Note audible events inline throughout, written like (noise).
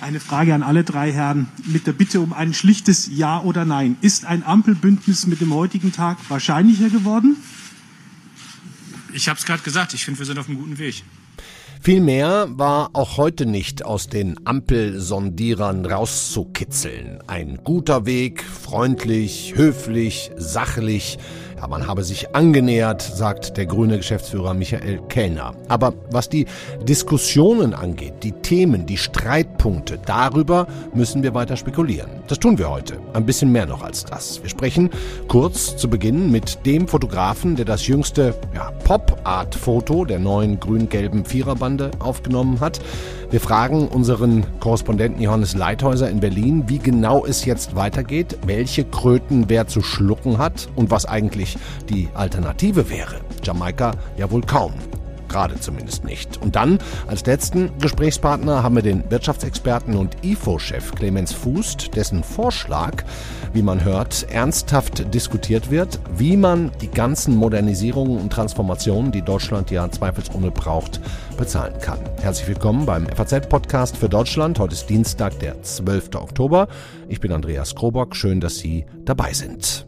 Eine Frage an alle drei Herren mit der Bitte um ein schlichtes Ja oder Nein. Ist ein Ampelbündnis mit dem heutigen Tag wahrscheinlicher geworden? Ich habe es gerade gesagt, ich finde, wir sind auf einem guten Weg. Viel mehr war auch heute nicht aus den Ampelsondierern rauszukitzeln. Ein guter Weg, freundlich, höflich, sachlich, man habe sich angenähert, sagt der grüne Geschäftsführer Michael Kellner. Aber was die Diskussionen angeht, die Themen, die Streitpunkte, darüber müssen wir weiter spekulieren. Das tun wir heute. Ein bisschen mehr noch als das. Wir sprechen kurz zu Beginn mit dem Fotografen, der das jüngste ja, Pop-Art-Foto der neuen grün-gelben Viererbande aufgenommen hat. Wir fragen unseren Korrespondenten Johannes Leithäuser in Berlin, wie genau es jetzt weitergeht, welche Kröten wer zu schlucken hat und was eigentlich die Alternative wäre. Jamaika ja wohl kaum. Gerade zumindest nicht. Und dann als letzten Gesprächspartner haben wir den Wirtschaftsexperten und IFO-Chef Clemens Fußt, dessen Vorschlag, wie man hört, ernsthaft diskutiert wird, wie man die ganzen Modernisierungen und Transformationen, die Deutschland ja zweifelsohne braucht, bezahlen kann. Herzlich willkommen beim FAZ-Podcast für Deutschland. Heute ist Dienstag, der 12. Oktober. Ich bin Andreas Krobock. Schön, dass Sie dabei sind.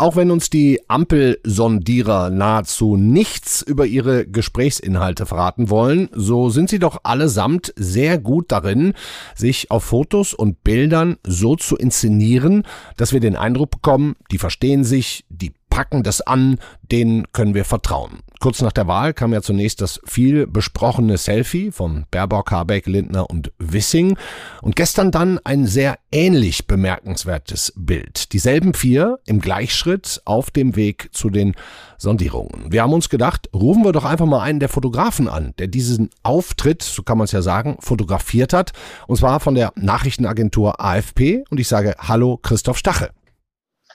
Auch wenn uns die Ampelsondierer nahezu nichts über ihre Gesprächsinhalte verraten wollen, so sind sie doch allesamt sehr gut darin, sich auf Fotos und Bildern so zu inszenieren, dass wir den Eindruck bekommen, die verstehen sich, die packen das an, denen können wir vertrauen. Kurz nach der Wahl kam ja zunächst das viel besprochene Selfie von Baerbock, Habeck, Lindner und Wissing und gestern dann ein sehr ähnlich bemerkenswertes Bild. Dieselben vier im Gleichschritt auf dem Weg zu den Sondierungen. Wir haben uns gedacht, rufen wir doch einfach mal einen der Fotografen an, der diesen Auftritt, so kann man es ja sagen, fotografiert hat und zwar von der Nachrichtenagentur AFP und ich sage Hallo Christoph Stache.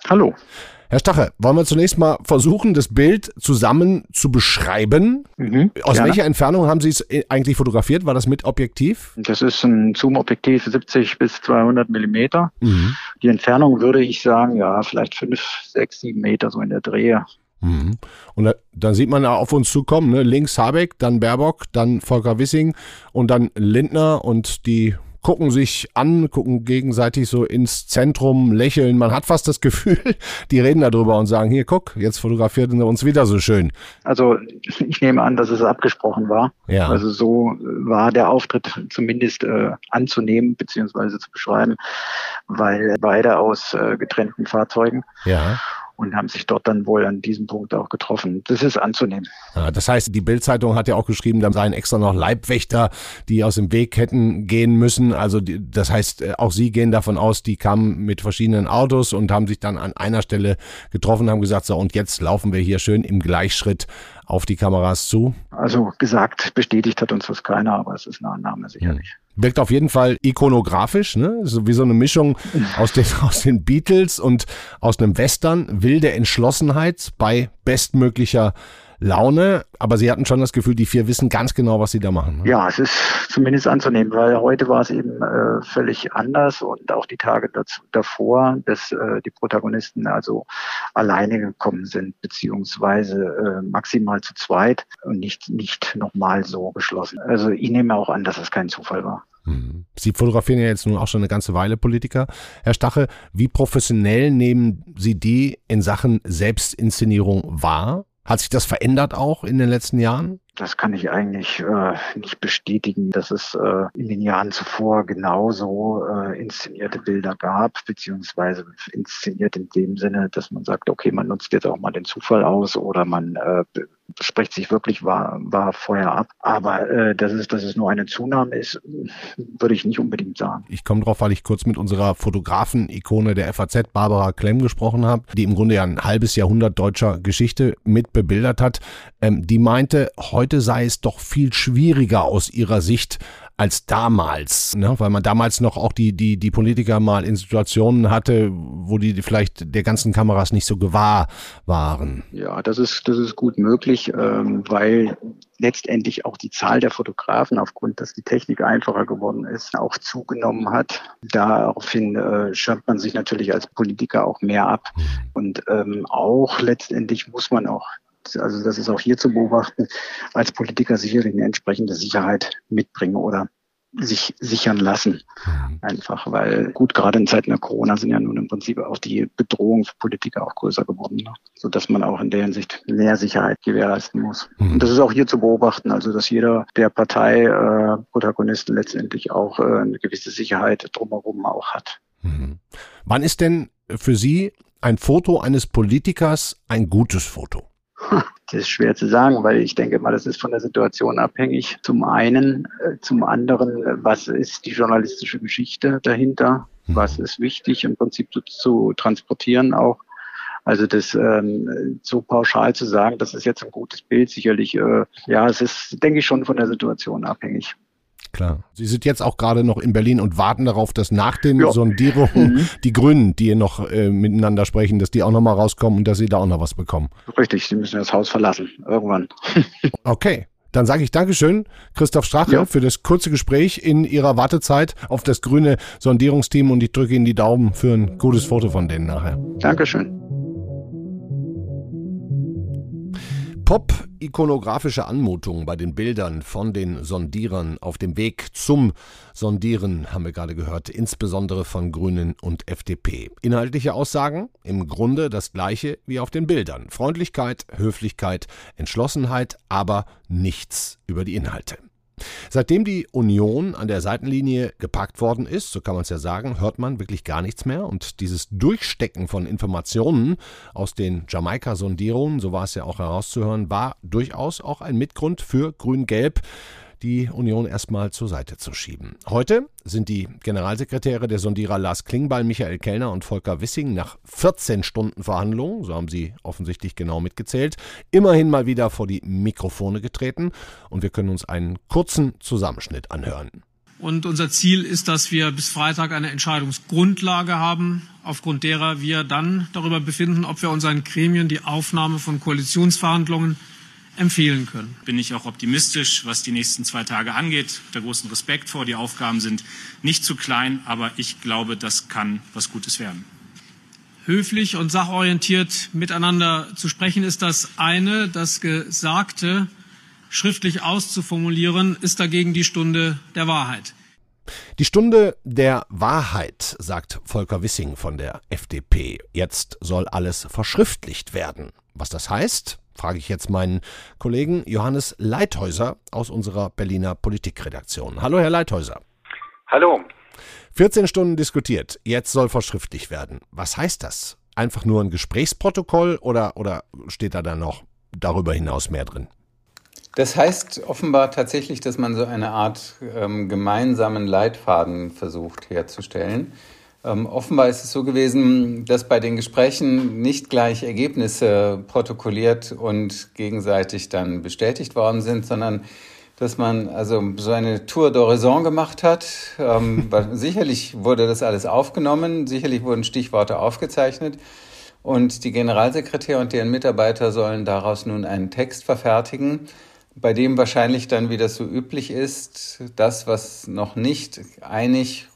Hallo. Herr Stache, wollen wir zunächst mal versuchen, das Bild zusammen zu beschreiben? Mhm, Aus gerne. welcher Entfernung haben Sie es äh, eigentlich fotografiert? War das mit Objektiv? Das ist ein Zoom-Objektiv 70 bis 200 Millimeter. Mhm. Die Entfernung würde ich sagen, ja, vielleicht 5, 6, 7 Meter so in der Drehe. Mhm. Und da, dann sieht man auf uns zukommen, ne? links Habeck, dann Baerbock, dann Volker Wissing und dann Lindner und die gucken sich an, gucken gegenseitig so ins Zentrum, lächeln. Man hat fast das Gefühl, (laughs) die reden darüber und sagen, hier, guck, jetzt fotografiert er uns wieder so schön. Also ich nehme an, dass es abgesprochen war. Ja. Also so war der Auftritt zumindest äh, anzunehmen beziehungsweise zu beschreiben, weil beide aus äh, getrennten Fahrzeugen. Ja und haben sich dort dann wohl an diesem Punkt auch getroffen. Das ist anzunehmen. Ja, das heißt, die Bildzeitung hat ja auch geschrieben, da seien extra noch Leibwächter, die aus dem Weg hätten gehen müssen. Also die, das heißt, äh, auch Sie gehen davon aus, die kamen mit verschiedenen Autos und haben sich dann an einer Stelle getroffen, haben gesagt, so und jetzt laufen wir hier schön im Gleichschritt auf die Kameras zu? Also gesagt, bestätigt hat uns das keiner, aber es ist eine Annahme sicherlich. Wirkt auf jeden Fall ikonografisch, ne? So wie so eine Mischung aus den, (laughs) aus den Beatles und aus einem Western, wilde Entschlossenheit bei bestmöglicher Laune, aber Sie hatten schon das Gefühl, die vier wissen ganz genau, was sie da machen. Ne? Ja, es ist zumindest anzunehmen, weil heute war es eben äh, völlig anders und auch die Tage dazu, davor, dass äh, die Protagonisten also alleine gekommen sind, beziehungsweise äh, maximal zu zweit und nicht, nicht nochmal so geschlossen. Also ich nehme auch an, dass es kein Zufall war. Mhm. Sie fotografieren ja jetzt nun auch schon eine ganze Weile Politiker. Herr Stache, wie professionell nehmen Sie die in Sachen Selbstinszenierung wahr? Hat sich das verändert auch in den letzten Jahren? Das kann ich eigentlich äh, nicht bestätigen, dass es äh, in den Jahren zuvor genauso äh, inszenierte Bilder gab, beziehungsweise inszeniert in dem Sinne, dass man sagt, okay, man nutzt jetzt auch mal den Zufall aus oder man äh, spricht sich wirklich war, war vorher ab. Aber äh, dass, es, dass es nur eine Zunahme ist, würde ich nicht unbedingt sagen. Ich komme drauf, weil ich kurz mit unserer Fotografen-Ikone der FAZ, Barbara Klemm, gesprochen habe, die im Grunde ja ein halbes Jahrhundert deutscher Geschichte mit bebildert hat. Ähm, die meinte, heute sei es doch viel schwieriger aus ihrer Sicht, als damals, ne? weil man damals noch auch die, die, die Politiker mal in Situationen hatte, wo die vielleicht der ganzen Kameras nicht so gewahr waren. Ja, das ist, das ist gut möglich, ähm, weil letztendlich auch die Zahl der Fotografen aufgrund, dass die Technik einfacher geworden ist, auch zugenommen hat. Daraufhin äh, schirmt man sich natürlich als Politiker auch mehr ab. Mhm. Und ähm, auch letztendlich muss man auch also das ist auch hier zu beobachten, als Politiker sicherlich eine entsprechende Sicherheit mitbringen oder sich sichern lassen. Mhm. Einfach, weil gut, gerade in Zeiten der Corona sind ja nun im Prinzip auch die Bedrohungen für Politiker auch größer geworden, ne? sodass man auch in der Hinsicht mehr Sicherheit gewährleisten muss. Mhm. Und das ist auch hier zu beobachten, also dass jeder der Parteiprotagonisten äh, letztendlich auch äh, eine gewisse Sicherheit drumherum auch hat. Mhm. Wann ist denn für Sie ein Foto eines Politikers ein gutes Foto? (laughs) Das ist schwer zu sagen, weil ich denke mal, das ist von der Situation abhängig. Zum einen, äh, zum anderen, äh, was ist die journalistische Geschichte dahinter? Mhm. Was ist wichtig im Prinzip zu, zu transportieren auch? Also das ähm, so pauschal zu sagen, das ist jetzt ein gutes Bild, sicherlich, äh, ja, es ist, denke ich, schon von der Situation abhängig. Klar. Sie sind jetzt auch gerade noch in Berlin und warten darauf, dass nach den ja. Sondierungen mhm. die Grünen, die hier noch äh, miteinander sprechen, dass die auch noch mal rauskommen und dass sie da auch noch was bekommen. Richtig, sie müssen das Haus verlassen, irgendwann. (laughs) okay. Dann sage ich Dankeschön, Christoph Strache, ja. für das kurze Gespräch in Ihrer Wartezeit auf das grüne Sondierungsteam und ich drücke Ihnen die Daumen für ein gutes Foto von denen nachher. Dankeschön. Pop-ikonografische Anmutung bei den Bildern von den Sondierern auf dem Weg zum Sondieren haben wir gerade gehört, insbesondere von Grünen und FDP. Inhaltliche Aussagen? Im Grunde das gleiche wie auf den Bildern. Freundlichkeit, Höflichkeit, Entschlossenheit, aber nichts über die Inhalte. Seitdem die Union an der Seitenlinie gepackt worden ist, so kann man es ja sagen, hört man wirklich gar nichts mehr. Und dieses Durchstecken von Informationen aus den Jamaika-Sondierungen, so war es ja auch herauszuhören, war durchaus auch ein Mitgrund für Grün-Gelb die Union erstmal zur Seite zu schieben. Heute sind die Generalsekretäre der Sondierer Lars Klingbeil, Michael Kellner und Volker Wissing nach 14 Stunden Verhandlungen, so haben sie offensichtlich genau mitgezählt, immerhin mal wieder vor die Mikrofone getreten und wir können uns einen kurzen Zusammenschnitt anhören. Und unser Ziel ist, dass wir bis Freitag eine Entscheidungsgrundlage haben, aufgrund derer wir dann darüber befinden, ob wir unseren Gremien die Aufnahme von Koalitionsverhandlungen empfehlen können. Bin ich auch optimistisch, was die nächsten zwei Tage angeht. Der großen Respekt vor. Die Aufgaben sind nicht zu klein, aber ich glaube, das kann was Gutes werden. Höflich und sachorientiert miteinander zu sprechen ist das eine. Das Gesagte schriftlich auszuformulieren ist dagegen die Stunde der Wahrheit. Die Stunde der Wahrheit, sagt Volker Wissing von der FDP. Jetzt soll alles verschriftlicht werden. Was das heißt, frage ich jetzt meinen Kollegen Johannes Leithäuser aus unserer Berliner Politikredaktion. Hallo, Herr Leithäuser. Hallo. 14 Stunden diskutiert, jetzt soll verschriftlich werden. Was heißt das? Einfach nur ein Gesprächsprotokoll oder, oder steht da dann noch darüber hinaus mehr drin? Das heißt offenbar tatsächlich, dass man so eine Art ähm, gemeinsamen Leitfaden versucht herzustellen. Ähm, offenbar ist es so gewesen, dass bei den Gesprächen nicht gleich Ergebnisse protokolliert und gegenseitig dann bestätigt worden sind, sondern dass man also so eine Tour d'Horizon gemacht hat. Ähm, (laughs) sicherlich wurde das alles aufgenommen, sicherlich wurden Stichworte aufgezeichnet. Und die Generalsekretär und deren Mitarbeiter sollen daraus nun einen Text verfertigen, bei dem wahrscheinlich dann, wie das so üblich ist, das, was noch nicht einig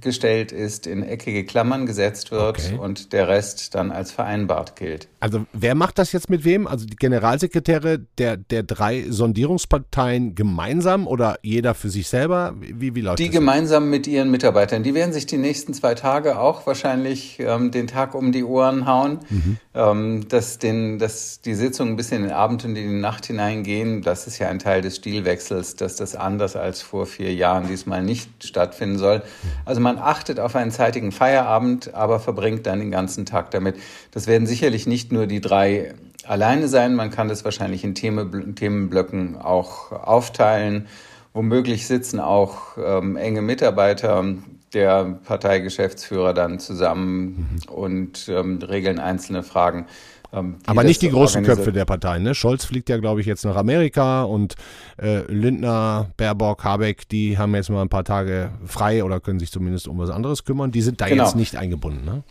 gestellt ist, in eckige Klammern gesetzt wird okay. und der Rest dann als vereinbart gilt. Also wer macht das jetzt mit wem? Also die Generalsekretäre der, der drei Sondierungsparteien gemeinsam oder jeder für sich selber? Wie, wie läuft die das? Die gemeinsam mit ihren Mitarbeitern. Die werden sich die nächsten zwei Tage auch wahrscheinlich ähm, den Tag um die Ohren hauen, mhm. ähm, dass, den, dass die Sitzungen ein bisschen in den Abend und in die Nacht hineingehen. Das ist ja ein Teil des Stilwechsels, dass das anders als vor vier Jahren diesmal nicht stattfinden soll. Also man achtet auf einen zeitigen Feierabend, aber verbringt dann den ganzen Tag damit. Das werden sicherlich nicht nur die drei alleine sein. Man kann das wahrscheinlich in Themenblöcken auch aufteilen. Womöglich sitzen auch ähm, enge Mitarbeiter der Parteigeschäftsführer dann zusammen mhm. und ähm, regeln einzelne Fragen. Ähm, Aber nicht die großen Köpfe der Parteien. Ne? Scholz fliegt ja, glaube ich, jetzt nach Amerika und äh, Lindner, Baerbock, Habeck, die haben jetzt mal ein paar Tage frei oder können sich zumindest um was anderes kümmern. Die sind da genau. jetzt nicht eingebunden. Ne?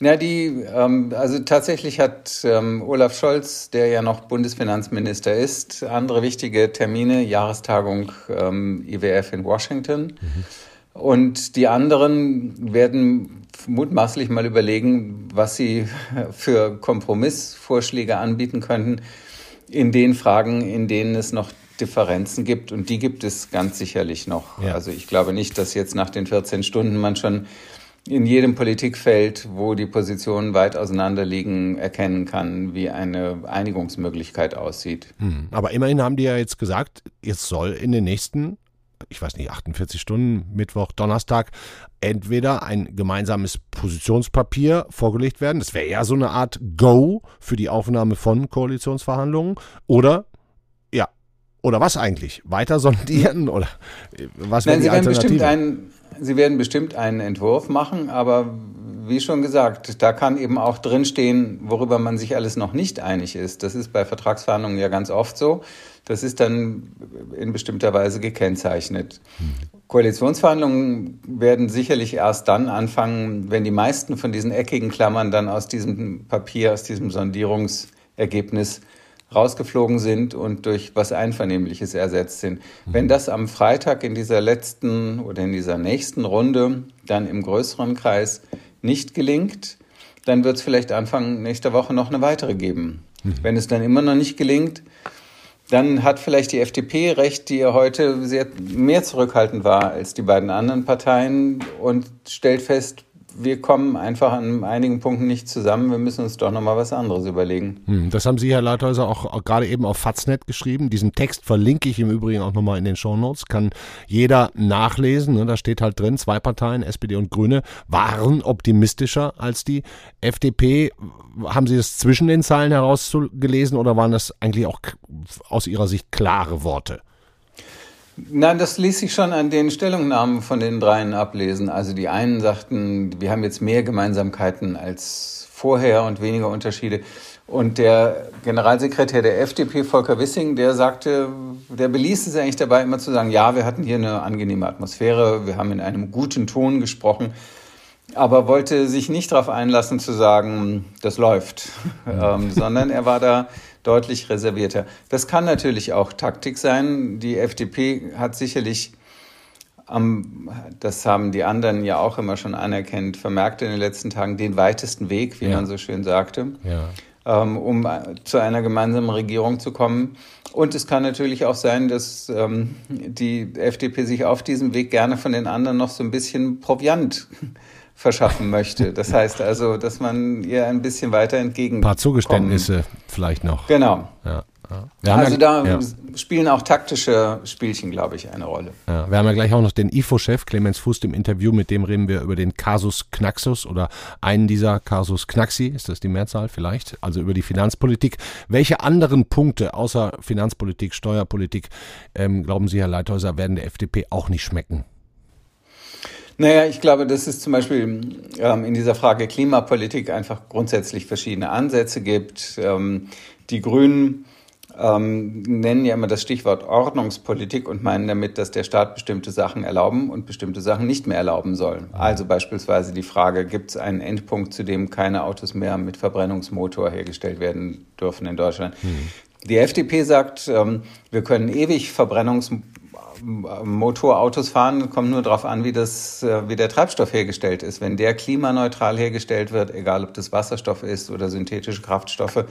Ja, die, ähm, also tatsächlich hat ähm, Olaf Scholz, der ja noch Bundesfinanzminister ist, andere wichtige Termine, Jahrestagung ähm, IWF in Washington. Mhm. Und die anderen werden mutmaßlich mal überlegen, was sie für Kompromissvorschläge anbieten könnten in den Fragen, in denen es noch Differenzen gibt. Und die gibt es ganz sicherlich noch. Ja. Also ich glaube nicht, dass jetzt nach den 14 Stunden man schon in jedem Politikfeld, wo die Positionen weit auseinander liegen, erkennen kann, wie eine Einigungsmöglichkeit aussieht. Hm. Aber immerhin haben die ja jetzt gesagt, es soll in den nächsten ich weiß nicht, 48 Stunden, Mittwoch, Donnerstag, entweder ein gemeinsames Positionspapier vorgelegt werden. Das wäre ja so eine Art Go für die Aufnahme von Koalitionsverhandlungen. Oder, ja, oder was eigentlich? Weiter sondieren? (laughs) Oder was wäre die Sie Alternative? Sie werden bestimmt einen Entwurf machen, aber wie schon gesagt, da kann eben auch drinstehen, worüber man sich alles noch nicht einig ist. Das ist bei Vertragsverhandlungen ja ganz oft so. Das ist dann in bestimmter Weise gekennzeichnet. Koalitionsverhandlungen werden sicherlich erst dann anfangen, wenn die meisten von diesen eckigen Klammern dann aus diesem Papier, aus diesem Sondierungsergebnis rausgeflogen sind und durch was Einvernehmliches ersetzt sind. Wenn das am Freitag in dieser letzten oder in dieser nächsten Runde dann im größeren Kreis nicht gelingt, dann wird es vielleicht Anfang nächster Woche noch eine weitere geben. Mhm. Wenn es dann immer noch nicht gelingt, dann hat vielleicht die FDP recht, die ja heute sehr mehr zurückhaltend war als die beiden anderen Parteien und stellt fest, wir kommen einfach an einigen Punkten nicht zusammen. Wir müssen uns doch nochmal was anderes überlegen. Hm, das haben Sie, Herr Leithäuser, auch, auch gerade eben auf Faznet geschrieben. Diesen Text verlinke ich im Übrigen auch nochmal in den Shownotes. Kann jeder nachlesen. Ne? Da steht halt drin, zwei Parteien, SPD und Grüne, waren optimistischer als die FDP. Haben Sie das zwischen den Zeilen herausgelesen oder waren das eigentlich auch aus Ihrer Sicht klare Worte? Nein, das ließ sich schon an den Stellungnahmen von den dreien ablesen. Also die einen sagten, wir haben jetzt mehr Gemeinsamkeiten als vorher und weniger Unterschiede. Und der Generalsekretär der FDP, Volker Wissing, der sagte, der beließ es eigentlich dabei, immer zu sagen, ja, wir hatten hier eine angenehme Atmosphäre, wir haben in einem guten Ton gesprochen, aber wollte sich nicht darauf einlassen zu sagen, das läuft, ähm, sondern er war da deutlich reservierter. Das kann natürlich auch Taktik sein. Die FDP hat sicherlich am, das haben die anderen ja auch immer schon anerkennt, vermerkt in den letzten Tagen den weitesten Weg, wie ja. man so schön sagte, ja. ähm, um zu einer gemeinsamen Regierung zu kommen. Und es kann natürlich auch sein, dass ähm, die FDP sich auf diesem Weg gerne von den anderen noch so ein bisschen Proviant verschaffen möchte. Das heißt also, dass man ihr ein bisschen weiter entgegen. Ein paar Zugeständnisse vielleicht noch. Genau. Ja. Ja. also da ja. spielen auch taktische Spielchen, glaube ich, eine Rolle. Ja, wir haben ja gleich auch noch den IFO-Chef Clemens Fust im Interview, mit dem reden wir über den Kasus Knaxus oder einen dieser Kasus Knaxi, ist das die Mehrzahl vielleicht, also über die Finanzpolitik. Welche anderen Punkte außer Finanzpolitik, Steuerpolitik, ähm, glauben Sie, Herr Leithäuser, werden der FDP auch nicht schmecken? Naja, ich glaube, dass es zum Beispiel ähm, in dieser Frage Klimapolitik einfach grundsätzlich verschiedene Ansätze gibt. Ähm, die Grünen ähm, nennen ja immer das Stichwort Ordnungspolitik und meinen damit, dass der Staat bestimmte Sachen erlauben und bestimmte Sachen nicht mehr erlauben soll. Also beispielsweise die Frage, gibt es einen Endpunkt, zu dem keine Autos mehr mit Verbrennungsmotor hergestellt werden dürfen in Deutschland? Mhm. Die FDP sagt, ähm, wir können ewig Verbrennungsmotor Motorautos fahren, kommt nur darauf an, wie, das, äh, wie der Treibstoff hergestellt ist. Wenn der klimaneutral hergestellt wird, egal ob das Wasserstoff ist oder synthetische Kraftstoffe,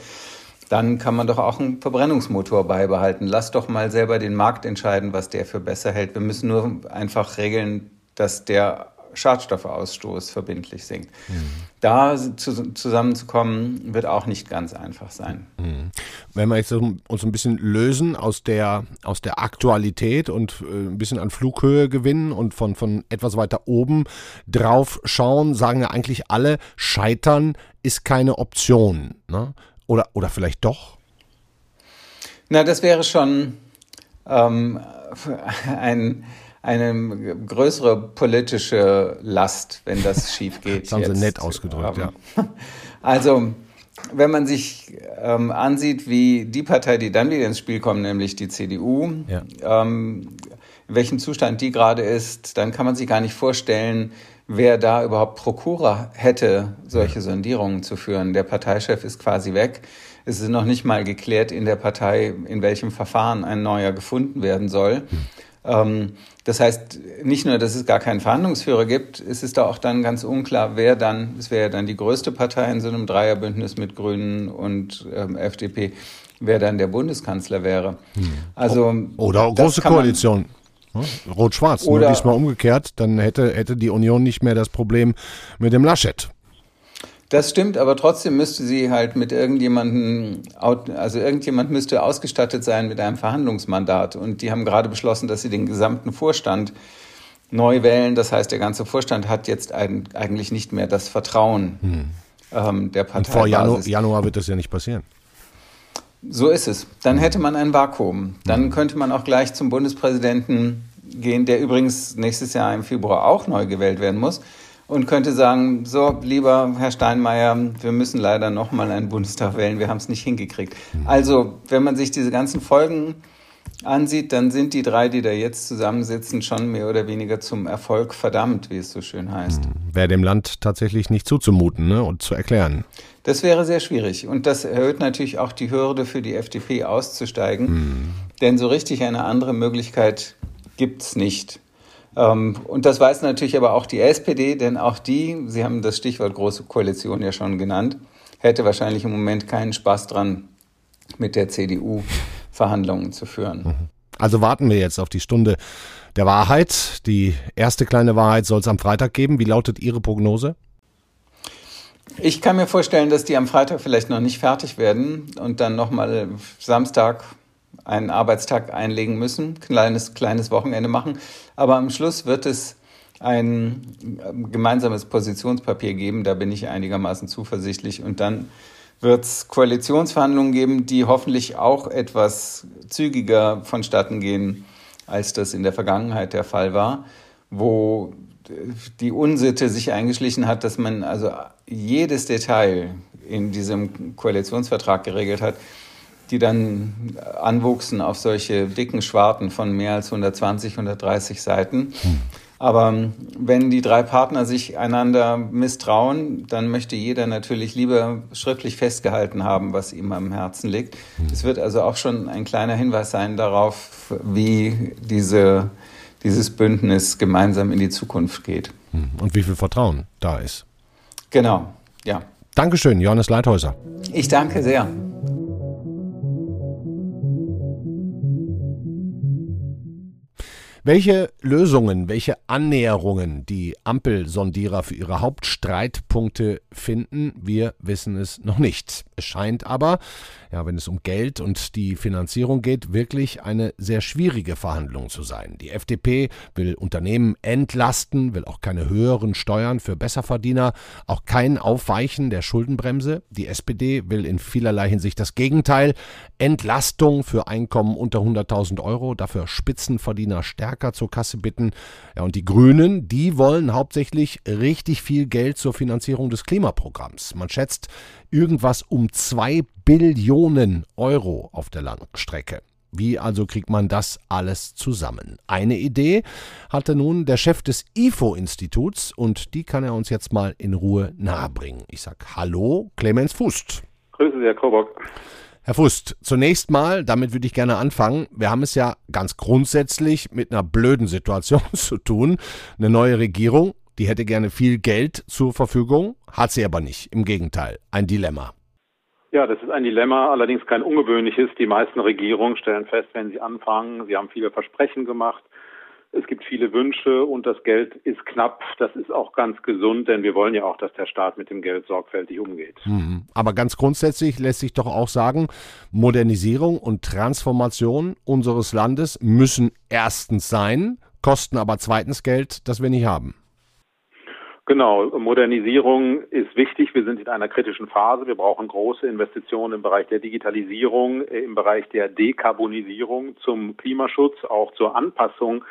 dann kann man doch auch einen Verbrennungsmotor beibehalten. Lass doch mal selber den Markt entscheiden, was der für besser hält. Wir müssen nur einfach regeln, dass der Schadstoffeausstoß verbindlich sinkt. Mhm. Da zu, zusammenzukommen, wird auch nicht ganz einfach sein. Mhm. Wenn wir jetzt uns ein bisschen lösen aus der, aus der Aktualität und äh, ein bisschen an Flughöhe gewinnen und von, von etwas weiter oben drauf schauen, sagen ja eigentlich alle, Scheitern ist keine Option. Ne? Oder, oder vielleicht doch? Na, das wäre schon ähm, ein eine größere politische Last, wenn das (laughs) schief geht. das haben jetzt. Sie nett ausgedrückt, ähm, ja. (laughs) Also, wenn man sich ähm, ansieht, wie die Partei, die dann wieder ins Spiel kommt, nämlich die CDU, ja. ähm, in welchem Zustand die gerade ist, dann kann man sich gar nicht vorstellen, wer da überhaupt Prokura hätte, solche Sondierungen zu führen. Der Parteichef ist quasi weg. Es ist noch nicht mal geklärt in der Partei, in welchem Verfahren ein neuer gefunden werden soll. Hm. Ähm, das heißt, nicht nur, dass es gar keinen Verhandlungsführer gibt, es ist da auch dann ganz unklar, wer dann, es wäre ja dann die größte Partei in so einem Dreierbündnis mit Grünen und ähm, FDP, wer dann der Bundeskanzler wäre. Hm. Also, Oder große Koalition. Rot-Schwarz, nur diesmal umgekehrt, dann hätte, hätte die Union nicht mehr das Problem mit dem Laschet. Das stimmt, aber trotzdem müsste sie halt mit irgendjemandem, also irgendjemand müsste ausgestattet sein mit einem Verhandlungsmandat. Und die haben gerade beschlossen, dass sie den gesamten Vorstand neu wählen. Das heißt, der ganze Vorstand hat jetzt eigentlich nicht mehr das Vertrauen hm. ähm, der Partei. vor Janu Januar wird das ja nicht passieren. So ist es. Dann hätte man ein Vakuum. Dann hm. könnte man auch gleich zum Bundespräsidenten gehen, der übrigens nächstes Jahr im Februar auch neu gewählt werden muss und könnte sagen, so, lieber Herr Steinmeier, wir müssen leider nochmal einen Bundestag wählen, wir haben es nicht hingekriegt. Mhm. Also, wenn man sich diese ganzen Folgen ansieht, dann sind die drei, die da jetzt zusammensitzen, schon mehr oder weniger zum Erfolg verdammt, wie es so schön heißt. Mhm. Wäre dem Land tatsächlich nicht zuzumuten ne? und zu erklären. Das wäre sehr schwierig. Und das erhöht natürlich auch die Hürde für die FDP auszusteigen. Mhm. Denn so richtig eine andere Möglichkeit gibt es nicht. Ähm, und das weiß natürlich aber auch die SPD, denn auch die, Sie haben das Stichwort Große Koalition ja schon genannt, hätte wahrscheinlich im Moment keinen Spaß dran, mit der CDU Verhandlungen zu führen. Mhm. Also warten wir jetzt auf die Stunde der Wahrheit. Die erste kleine Wahrheit soll es am Freitag geben. Wie lautet Ihre Prognose? Ich kann mir vorstellen, dass die am Freitag vielleicht noch nicht fertig werden und dann nochmal Samstag einen Arbeitstag einlegen müssen, kleines, kleines Wochenende machen. Aber am Schluss wird es ein ähm, gemeinsames Positionspapier geben, da bin ich einigermaßen zuversichtlich. Und dann wird es Koalitionsverhandlungen geben, die hoffentlich auch etwas zügiger vonstatten gehen, als das in der Vergangenheit der Fall war, wo die Unsitte sich eingeschlichen hat, dass man also jedes Detail in diesem Koalitionsvertrag geregelt hat die dann anwuchsen auf solche dicken Schwarten von mehr als 120, 130 Seiten. Hm. Aber wenn die drei Partner sich einander misstrauen, dann möchte jeder natürlich lieber schriftlich festgehalten haben, was ihm am Herzen liegt. Hm. Es wird also auch schon ein kleiner Hinweis sein darauf, wie diese, dieses Bündnis gemeinsam in die Zukunft geht. Hm. Und wie viel Vertrauen da ist. Genau, ja. Dankeschön, Johannes Leithäuser. Ich danke sehr. Welche Lösungen, welche Annäherungen die Ampelsondierer für ihre Hauptstreitpunkte finden, wir wissen es noch nicht. Es scheint aber, ja, wenn es um Geld und die Finanzierung geht, wirklich eine sehr schwierige Verhandlung zu sein. Die FDP will Unternehmen entlasten, will auch keine höheren Steuern für Besserverdiener, auch kein Aufweichen der Schuldenbremse. Die SPD will in vielerlei Hinsicht das Gegenteil. Entlastung für Einkommen unter 100.000 Euro, dafür Spitzenverdiener stärker zur Kasse bitten. Ja, und die Grünen, die wollen hauptsächlich richtig viel Geld zur Finanzierung des Klimaprogramms. Man schätzt irgendwas um zwei Billionen Euro auf der Langstrecke. Wie also kriegt man das alles zusammen? Eine Idee hatte nun der Chef des IFO-Instituts und die kann er uns jetzt mal in Ruhe nahebringen. Ich sage Hallo, Clemens Fust. Grüße Sie, Herr Krobock. Herr Fust, zunächst mal, damit würde ich gerne anfangen. Wir haben es ja ganz grundsätzlich mit einer blöden Situation (laughs) zu tun. Eine neue Regierung, die hätte gerne viel Geld zur Verfügung, hat sie aber nicht. Im Gegenteil, ein Dilemma. Ja, das ist ein Dilemma, allerdings kein ungewöhnliches. Die meisten Regierungen stellen fest, wenn sie anfangen, sie haben viele Versprechen gemacht, es gibt viele Wünsche und das Geld ist knapp. Das ist auch ganz gesund, denn wir wollen ja auch, dass der Staat mit dem Geld sorgfältig umgeht. Mhm. Aber ganz grundsätzlich lässt sich doch auch sagen, Modernisierung und Transformation unseres Landes müssen erstens sein, kosten aber zweitens Geld, das wir nicht haben. Genau, Modernisierung ist wichtig. Wir sind in einer kritischen Phase. Wir brauchen große Investitionen im Bereich der Digitalisierung, im Bereich der Dekarbonisierung, zum Klimaschutz, auch zur Anpassung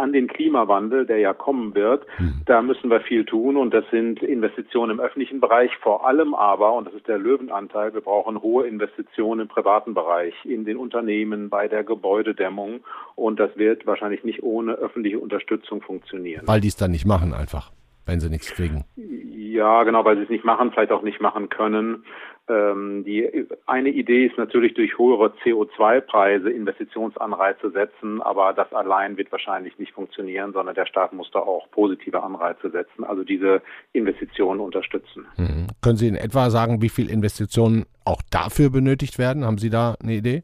an den Klimawandel, der ja kommen wird. Mhm. Da müssen wir viel tun und das sind Investitionen im öffentlichen Bereich, vor allem aber, und das ist der Löwenanteil, wir brauchen hohe Investitionen im privaten Bereich, in den Unternehmen, bei der Gebäudedämmung und das wird wahrscheinlich nicht ohne öffentliche Unterstützung funktionieren. Weil die es dann nicht machen einfach wenn sie nichts kriegen. Ja, genau, weil sie es nicht machen, vielleicht auch nicht machen können. Ähm, die eine Idee ist natürlich durch höhere CO2-Preise Investitionsanreize setzen, aber das allein wird wahrscheinlich nicht funktionieren, sondern der Staat muss da auch positive Anreize setzen, also diese Investitionen unterstützen. Mhm. Können Sie in etwa sagen, wie viel Investitionen auch dafür benötigt werden? Haben Sie da eine Idee?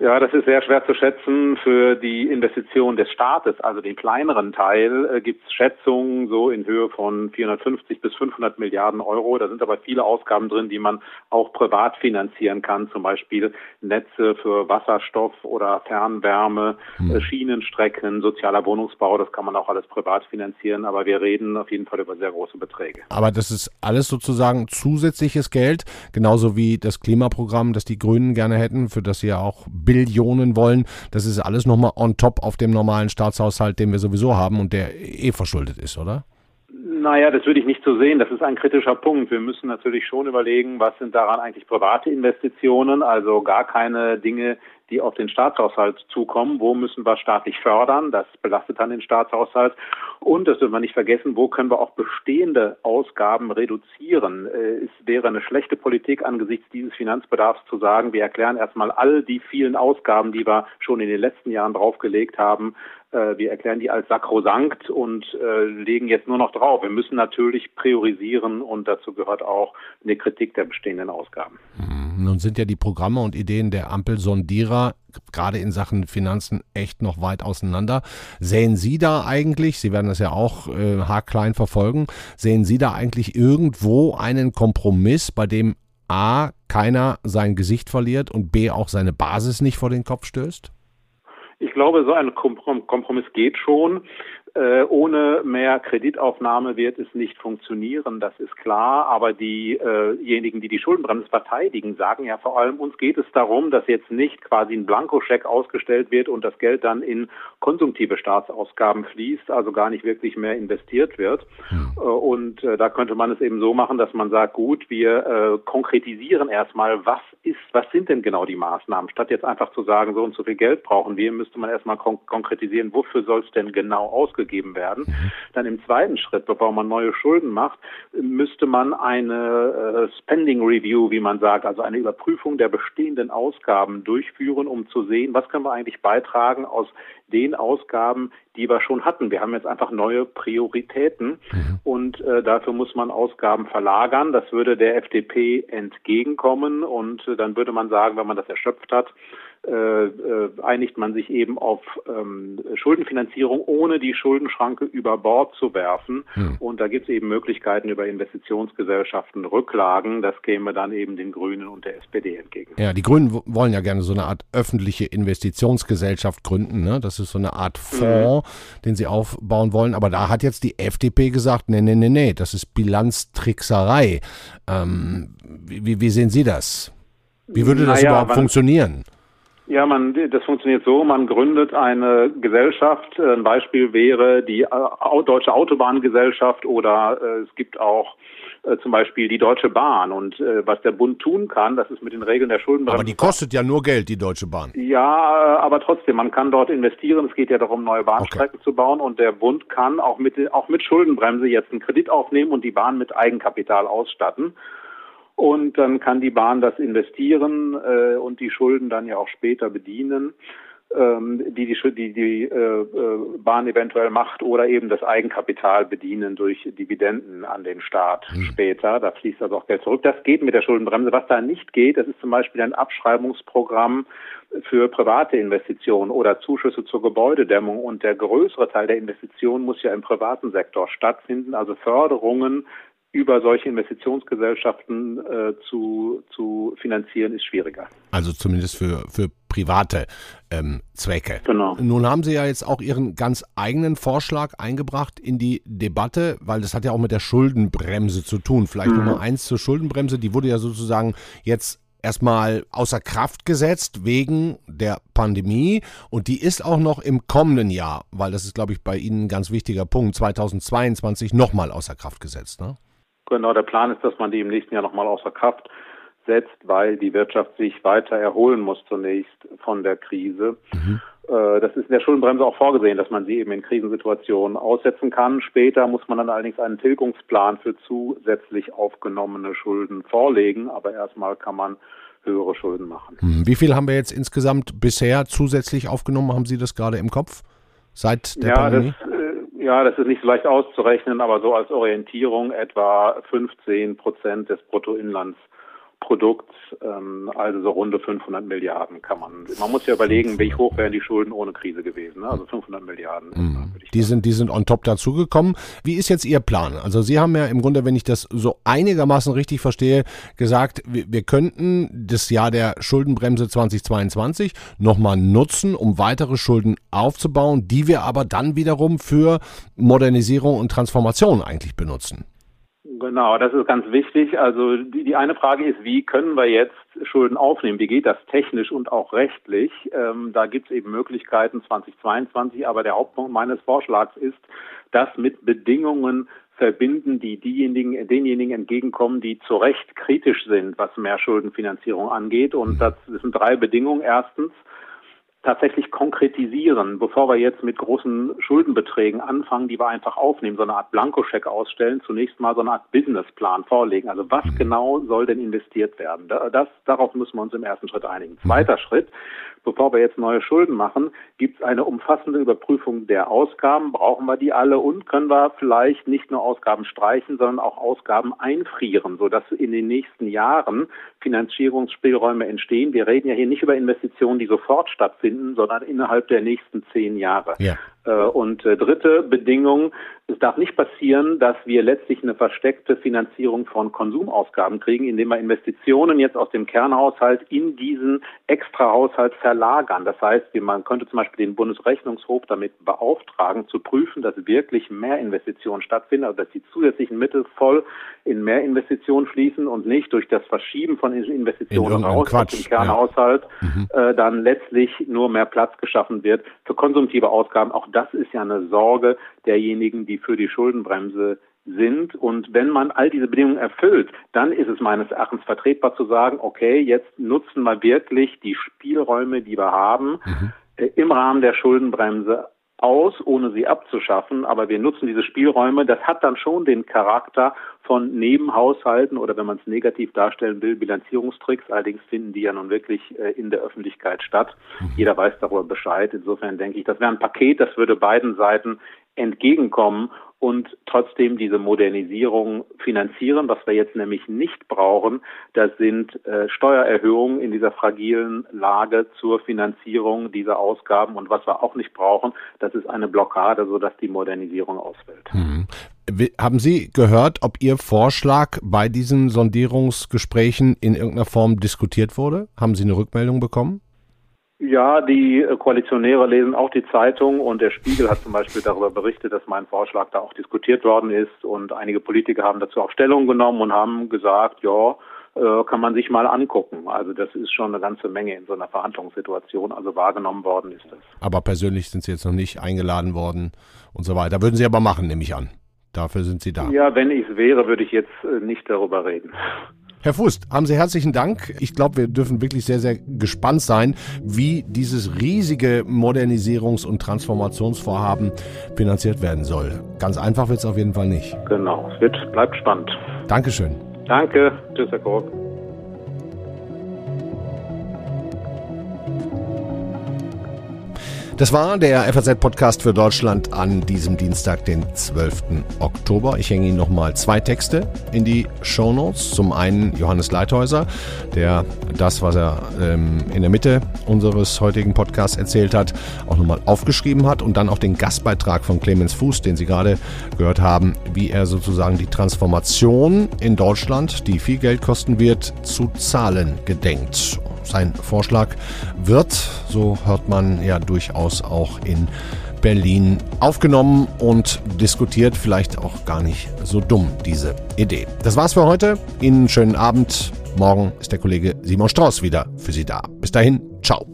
Ja, das ist sehr schwer zu schätzen. Für die Investition des Staates, also den kleineren Teil, äh, gibt es Schätzungen so in Höhe von 450 bis 500 Milliarden Euro. Da sind aber viele Ausgaben drin, die man auch privat finanzieren kann, zum Beispiel Netze für Wasserstoff oder Fernwärme, hm. Äh, Schienenstrecken, sozialer Wohnungsbau. Das kann man auch alles privat finanzieren. Aber wir reden auf jeden Fall über sehr große Beträge. Aber das ist alles sozusagen zusätzliches Geld, genauso wie das Klimaprogramm, das die Grünen gerne hätten, für das sie ja auch Billionen wollen. Das ist alles nochmal on top auf dem normalen Staatshaushalt, den wir sowieso haben und der eh verschuldet ist, oder? Naja, das würde ich nicht so sehen. Das ist ein kritischer Punkt. Wir müssen natürlich schon überlegen, was sind daran eigentlich private Investitionen, also gar keine Dinge, die auf den Staatshaushalt zukommen. Wo müssen wir staatlich fördern? Das belastet dann den Staatshaushalt. Und, das dürfen wir nicht vergessen, wo können wir auch bestehende Ausgaben reduzieren? Äh, es wäre eine schlechte Politik angesichts dieses Finanzbedarfs zu sagen, wir erklären erstmal all die vielen Ausgaben, die wir schon in den letzten Jahren draufgelegt haben, wir erklären die als sakrosankt und äh, legen jetzt nur noch drauf. Wir müssen natürlich priorisieren und dazu gehört auch eine Kritik der bestehenden Ausgaben. Hm, nun sind ja die Programme und Ideen der Ampel-Sondierer gerade in Sachen Finanzen echt noch weit auseinander. Sehen Sie da eigentlich, Sie werden das ja auch äh, haarklein verfolgen, sehen Sie da eigentlich irgendwo einen Kompromiss, bei dem A, keiner sein Gesicht verliert und B, auch seine Basis nicht vor den Kopf stößt? Ich glaube, so ein Kompromiss geht schon. Äh, ohne mehr Kreditaufnahme wird es nicht funktionieren, das ist klar. Aber diejenigen, die die Schuldenbremse verteidigen, sagen ja vor allem, uns geht es darum, dass jetzt nicht quasi ein Blankoscheck ausgestellt wird und das Geld dann in konsumtive Staatsausgaben fließt, also gar nicht wirklich mehr investiert wird. Hm. Und äh, da könnte man es eben so machen, dass man sagt, gut, wir äh, konkretisieren erstmal, was ist, was sind denn genau die Maßnahmen? Statt jetzt einfach zu sagen, so und so viel Geld brauchen wir, müsste man erstmal kon konkretisieren, wofür soll es denn genau ausgegeben ausgegeben werden. Mhm. Dann im zweiten Schritt, bevor man neue Schulden macht, müsste man eine äh, Spending Review, wie man sagt, also eine Überprüfung der bestehenden Ausgaben durchführen, um zu sehen, was können wir eigentlich beitragen aus den Ausgaben, die wir schon hatten. Wir haben jetzt einfach neue Prioritäten mhm. und äh, dafür muss man Ausgaben verlagern. Das würde der FDP entgegenkommen und äh, dann würde man sagen, wenn man das erschöpft hat, einigt man sich eben auf ähm, Schuldenfinanzierung, ohne die Schuldenschranke über Bord zu werfen. Hm. Und da gibt es eben Möglichkeiten über Investitionsgesellschaften, Rücklagen. Das käme dann eben den Grünen und der SPD entgegen. Ja, die Grünen wollen ja gerne so eine Art öffentliche Investitionsgesellschaft gründen. Ne? Das ist so eine Art Fonds, mhm. den sie aufbauen wollen. Aber da hat jetzt die FDP gesagt, nee, nee, nee, nee, das ist Bilanztrickserei. Ähm, wie, wie, sehen Sie das? Wie würde das naja, überhaupt funktionieren? Ja, man, das funktioniert so, man gründet eine Gesellschaft. Ein Beispiel wäre die äh, Deutsche Autobahngesellschaft oder äh, es gibt auch äh, zum Beispiel die Deutsche Bahn. Und äh, was der Bund tun kann, das ist mit den Regeln der Schuldenbremse. Aber die kostet ja nur Geld, die Deutsche Bahn. Ja, aber trotzdem, man kann dort investieren. Es geht ja darum, neue Bahnstrecken okay. zu bauen. Und der Bund kann auch mit, auch mit Schuldenbremse jetzt einen Kredit aufnehmen und die Bahn mit Eigenkapital ausstatten. Und dann kann die Bahn das investieren äh, und die Schulden dann ja auch später bedienen ähm, die die, die, die äh, äh, Bahn eventuell macht oder eben das Eigenkapital bedienen durch Dividenden an den Staat mhm. später. Da fließt also auch Geld zurück. Das geht mit der Schuldenbremse. Was da nicht geht, das ist zum Beispiel ein Abschreibungsprogramm für private Investitionen oder Zuschüsse zur Gebäudedämmung. Und der größere Teil der Investitionen muss ja im privaten Sektor stattfinden, also Förderungen über solche Investitionsgesellschaften äh, zu, zu finanzieren, ist schwieriger. Also zumindest für, für private ähm, Zwecke. Genau. Nun haben Sie ja jetzt auch Ihren ganz eigenen Vorschlag eingebracht in die Debatte, weil das hat ja auch mit der Schuldenbremse zu tun. Vielleicht mhm. Nummer eins zur Schuldenbremse, die wurde ja sozusagen jetzt erstmal außer Kraft gesetzt wegen der Pandemie und die ist auch noch im kommenden Jahr, weil das ist, glaube ich, bei Ihnen ein ganz wichtiger Punkt, 2022 nochmal außer Kraft gesetzt. Ne? Genau, der Plan ist, dass man die im nächsten Jahr nochmal außer Kraft setzt, weil die Wirtschaft sich weiter erholen muss zunächst von der Krise. Mhm. Äh, das ist in der Schuldenbremse auch vorgesehen, dass man sie eben in Krisensituationen aussetzen kann. Später muss man dann allerdings einen Tilgungsplan für zusätzlich aufgenommene Schulden vorlegen, aber erstmal kann man höhere Schulden machen. Mhm. Wie viel haben wir jetzt insgesamt bisher zusätzlich aufgenommen? Haben Sie das gerade im Kopf? Seit der ja, Pandemie? Das, ja, das ist nicht so leicht auszurechnen, aber so als Orientierung etwa 15 Prozent des Bruttoinlandsprodukts, ähm, also so runde 500 Milliarden kann man. Man muss ja überlegen, wie hoch wären die Schulden ohne Krise gewesen. Ne? Also 500 Milliarden. Mhm. Die sind, die sind on top dazugekommen. Wie ist jetzt Ihr Plan? Also Sie haben ja im Grunde, wenn ich das so einigermaßen richtig verstehe, gesagt, wir, wir könnten das Jahr der Schuldenbremse 2022 nochmal nutzen, um weitere Schulden aufzubauen, die wir aber dann wiederum für Modernisierung und Transformation eigentlich benutzen. Genau, das ist ganz wichtig. Also die, die eine Frage ist, wie können wir jetzt Schulden aufnehmen? Wie geht das technisch und auch rechtlich? Ähm, da gibt es eben Möglichkeiten 2022, aber der Hauptpunkt meines Vorschlags ist, das mit Bedingungen verbinden, die diejenigen, denjenigen entgegenkommen, die zu Recht kritisch sind, was mehr Schuldenfinanzierung angeht. Und das sind drei Bedingungen. Erstens, tatsächlich konkretisieren, bevor wir jetzt mit großen Schuldenbeträgen anfangen, die wir einfach aufnehmen, so eine Art Blankoscheck ausstellen, zunächst mal so eine Art Businessplan vorlegen. Also was mhm. genau soll denn investiert werden? Das, darauf müssen wir uns im ersten Schritt einigen. Mhm. Zweiter Schritt, bevor wir jetzt neue Schulden machen, gibt es eine umfassende Überprüfung der Ausgaben. Brauchen wir die alle und können wir vielleicht nicht nur Ausgaben streichen, sondern auch Ausgaben einfrieren, sodass in den nächsten Jahren Finanzierungsspielräume entstehen. Wir reden ja hier nicht über Investitionen, die sofort stattfinden, sondern innerhalb der nächsten zehn Jahre. Ja. Äh, und äh, dritte Bedingung, es darf nicht passieren, dass wir letztlich eine versteckte Finanzierung von Konsumausgaben kriegen, indem wir Investitionen jetzt aus dem Kernhaushalt in diesen Extrahaushalt verlagern. Das heißt, man könnte zum Beispiel den Bundesrechnungshof damit beauftragen, zu prüfen, dass wirklich mehr Investitionen stattfinden, also dass die zusätzlichen Mittel voll in mehr Investitionen fließen und nicht durch das Verschieben von Investitionen raus Quatsch. aus dem Kernhaushalt ja. mhm. äh, dann letztlich nur mehr Platz geschaffen wird für konsumtive Ausgaben. Auch das ist ja eine Sorge derjenigen, die für die Schuldenbremse sind. Und wenn man all diese Bedingungen erfüllt, dann ist es meines Erachtens vertretbar zu sagen, okay, jetzt nutzen wir wirklich die Spielräume, die wir haben, mhm. äh, im Rahmen der Schuldenbremse aus, ohne sie abzuschaffen, aber wir nutzen diese Spielräume. Das hat dann schon den Charakter von Nebenhaushalten oder wenn man es negativ darstellen will, Bilanzierungstricks. Allerdings finden die ja nun wirklich äh, in der Öffentlichkeit statt. Mhm. Jeder weiß darüber Bescheid. Insofern denke ich, das wäre ein Paket, das würde beiden Seiten entgegenkommen und trotzdem diese Modernisierung finanzieren. Was wir jetzt nämlich nicht brauchen, das sind äh, Steuererhöhungen in dieser fragilen Lage zur Finanzierung dieser Ausgaben. Und was wir auch nicht brauchen, das ist eine Blockade, sodass die Modernisierung ausfällt. Mhm. Haben Sie gehört, ob Ihr Vorschlag bei diesen Sondierungsgesprächen in irgendeiner Form diskutiert wurde? Haben Sie eine Rückmeldung bekommen? Ja, die äh, Koalitionäre lesen auch die Zeitung und der Spiegel hat zum Beispiel darüber berichtet, dass mein Vorschlag da auch diskutiert worden ist und einige Politiker haben dazu auch Stellung genommen und haben gesagt, ja, äh, kann man sich mal angucken. Also das ist schon eine ganze Menge in so einer Verhandlungssituation, also wahrgenommen worden ist das. Aber persönlich sind Sie jetzt noch nicht eingeladen worden und so weiter. Würden Sie aber machen, nehme ich an. Dafür sind Sie da. Ja, wenn ich es wäre, würde ich jetzt äh, nicht darüber reden. Herr Fust, haben Sie herzlichen Dank. Ich glaube, wir dürfen wirklich sehr, sehr gespannt sein, wie dieses riesige Modernisierungs- und Transformationsvorhaben finanziert werden soll. Ganz einfach wird es auf jeden Fall nicht. Genau, es wird, bleibt spannend. Dankeschön. Danke. Tschüss, Herr Kork. Das war der FAZ-Podcast für Deutschland an diesem Dienstag, den 12. Oktober. Ich hänge Ihnen nochmal zwei Texte in die Show Notes. Zum einen Johannes Leithäuser, der das, was er ähm, in der Mitte unseres heutigen Podcasts erzählt hat, auch nochmal aufgeschrieben hat und dann auch den Gastbeitrag von Clemens Fuß, den Sie gerade gehört haben, wie er sozusagen die Transformation in Deutschland, die viel Geld kosten wird, zu zahlen gedenkt. Sein Vorschlag wird, so hört man ja durchaus auch in Berlin aufgenommen und diskutiert, vielleicht auch gar nicht so dumm, diese Idee. Das war's für heute. Ihnen einen schönen Abend. Morgen ist der Kollege Simon Strauß wieder für Sie da. Bis dahin, ciao.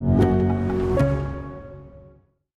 you.